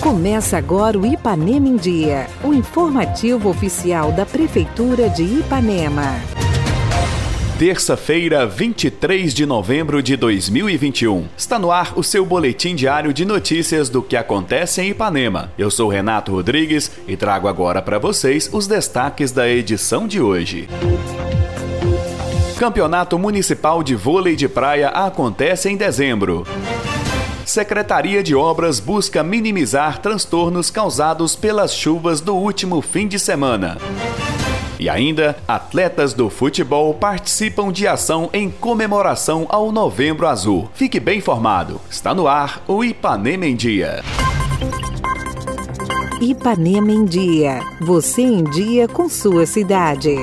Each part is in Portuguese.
Começa agora o Ipanema em Dia, o informativo oficial da Prefeitura de Ipanema. Terça-feira, 23 de novembro de 2021. Está no ar o seu boletim diário de notícias do que acontece em Ipanema. Eu sou Renato Rodrigues e trago agora para vocês os destaques da edição de hoje. Campeonato Municipal de Vôlei de Praia acontece em dezembro. Secretaria de Obras busca minimizar transtornos causados pelas chuvas do último fim de semana. E ainda, atletas do futebol participam de ação em comemoração ao Novembro Azul. Fique bem informado. Está no ar o Ipanema em Dia. Ipanema em Dia. Você em dia com sua cidade.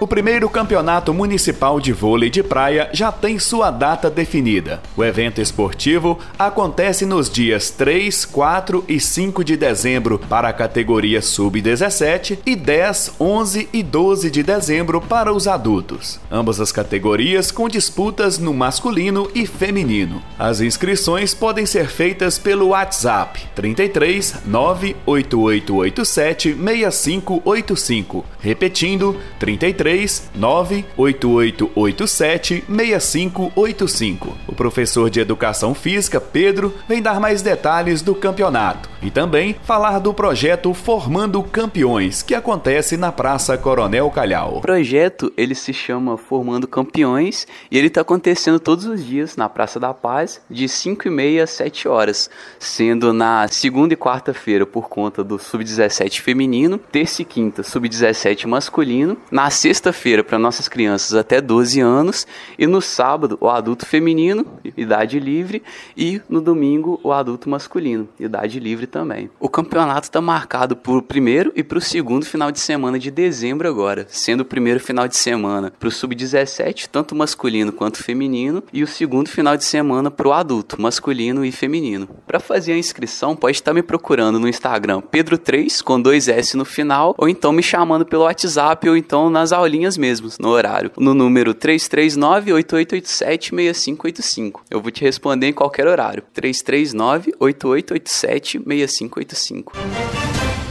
O primeiro campeonato municipal de vôlei de praia já tem sua data definida. O evento esportivo acontece nos dias 3, 4 e 5 de dezembro para a categoria sub-17 e 10, 11 e 12 de dezembro para os adultos. Ambas as categorias com disputas no masculino e feminino. As inscrições podem ser feitas pelo WhatsApp 33 98887 6585. Repetindo, 33 33 98887 6585. O professor de Educação Física, Pedro, vem dar mais detalhes do campeonato e também falar do projeto Formando Campeões, que acontece na Praça Coronel Calhau. O projeto ele se chama Formando Campeões e ele está acontecendo todos os dias na Praça da Paz, de 5 e meia a 7 horas, sendo na segunda e quarta-feira por conta do Sub-17 feminino, terça e quinta Sub-17 masculino, na sexta sexta-feira para nossas crianças até 12 anos e no sábado o adulto feminino, idade livre, e no domingo o adulto masculino, idade livre também. O campeonato está marcado para o primeiro e para o segundo final de semana de dezembro agora, sendo o primeiro final de semana para o sub-17, tanto masculino quanto feminino, e o segundo final de semana para o adulto, masculino e feminino. Para fazer a inscrição, pode estar me procurando no Instagram Pedro3 com dois S no final, ou então me chamando pelo WhatsApp ou então nas aulas aulinhas mesmo, no horário, no número 339-8887-6585. Eu vou te responder em qualquer horário. 339-8887-6585.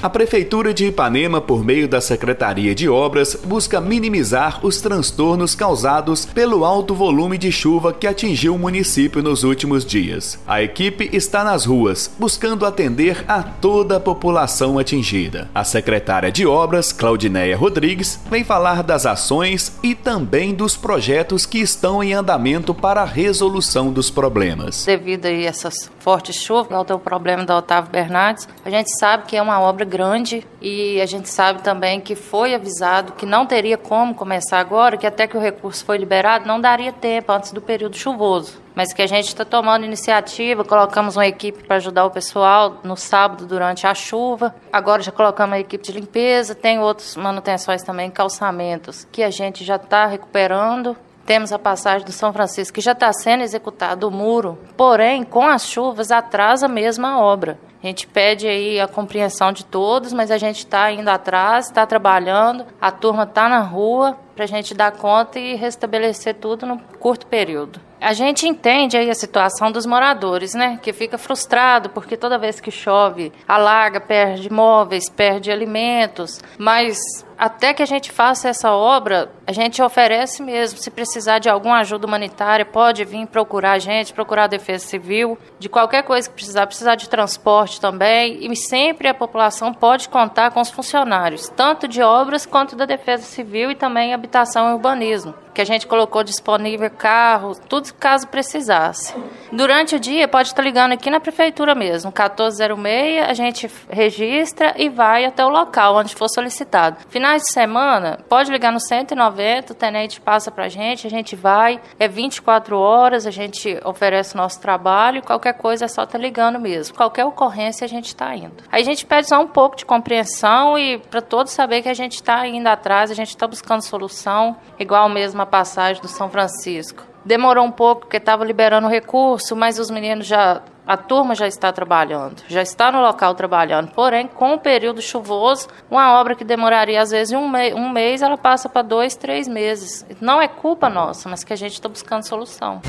A Prefeitura de Ipanema, por meio da Secretaria de Obras, busca minimizar os transtornos causados pelo alto volume de chuva que atingiu o município nos últimos dias. A equipe está nas ruas, buscando atender a toda a população atingida. A secretária de Obras, Claudineia Rodrigues, vem falar das ações e também dos projetos que estão em andamento para a resolução dos problemas. Devido a essas fortes chuvas, ao o problema da Otávio Bernardes, a gente sabe que é uma obra grande e a gente sabe também que foi avisado que não teria como começar agora, que até que o recurso foi liberado não daria tempo antes do período chuvoso. Mas que a gente está tomando iniciativa, colocamos uma equipe para ajudar o pessoal no sábado durante a chuva. Agora já colocamos a equipe de limpeza, tem outras manutenções também, calçamentos, que a gente já está recuperando temos a passagem do São Francisco, que já está sendo executado o muro, porém, com as chuvas, atrasa mesmo a obra. A gente pede aí a compreensão de todos, mas a gente está indo atrás, está trabalhando, a turma está na rua para a gente dar conta e restabelecer tudo no curto período. A gente entende aí a situação dos moradores, né? Que fica frustrado porque toda vez que chove, alaga, perde móveis, perde alimentos, mas até que a gente faça essa obra, a gente oferece mesmo. Se precisar de alguma ajuda humanitária, pode vir procurar a gente, procurar a Defesa Civil, de qualquer coisa que precisar, precisar de transporte também. E sempre a população pode contar com os funcionários, tanto de obras quanto da Defesa Civil e também habitação e urbanismo que a gente colocou disponível carro, tudo caso precisasse. Durante o dia, pode estar ligando aqui na prefeitura mesmo, 1406, a gente registra e vai até o local onde for solicitado. Finais de semana, pode ligar no 190, o tenente passa pra gente, a gente vai, é 24 horas, a gente oferece o nosso trabalho, qualquer coisa é só estar tá ligando mesmo. Qualquer ocorrência a gente está indo. Aí a gente pede só um pouco de compreensão e para todos saber que a gente está indo atrás, a gente está buscando solução, igual mesmo a passagem do São Francisco. Demorou um pouco porque estava liberando recurso, mas os meninos já a turma já está trabalhando, já está no local trabalhando. Porém, com o período chuvoso, uma obra que demoraria às vezes um, um mês, ela passa para dois, três meses. Não é culpa nossa, mas que a gente está buscando solução.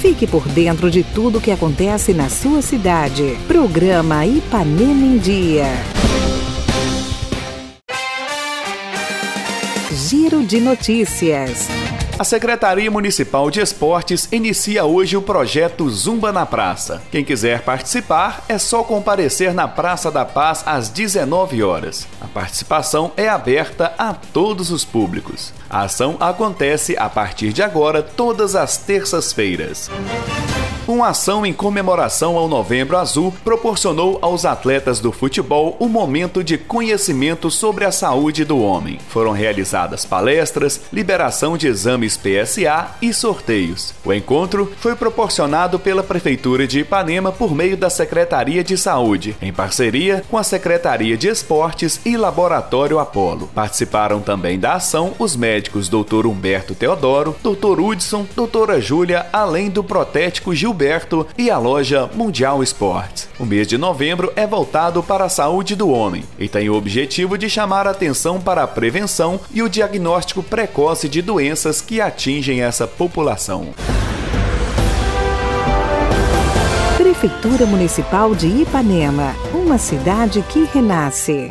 Fique por dentro de tudo o que acontece na sua cidade. Programa Ipanema em Dia. Giro de Notícias. A Secretaria Municipal de Esportes inicia hoje o projeto Zumba na Praça. Quem quiser participar é só comparecer na Praça da Paz às 19 horas. A participação é aberta a todos os públicos. A ação acontece a partir de agora todas as terças-feiras. Uma ação em comemoração ao Novembro Azul proporcionou aos atletas do futebol um momento de conhecimento sobre a saúde do homem. Foram realizadas palestras, liberação de exames PSA e sorteios. O encontro foi proporcionado pela Prefeitura de Ipanema por meio da Secretaria de Saúde, em parceria com a Secretaria de Esportes e Laboratório Apolo. Participaram também da ação os médicos Dr. Humberto Teodoro, Dr. Hudson, Doutora Júlia, além do protético Gilberto E a loja Mundial Esportes. O mês de novembro é voltado para a saúde do homem e tem o objetivo de chamar atenção para a prevenção e o diagnóstico precoce de doenças que atingem essa população. Prefeitura Municipal de Ipanema, uma cidade que renasce.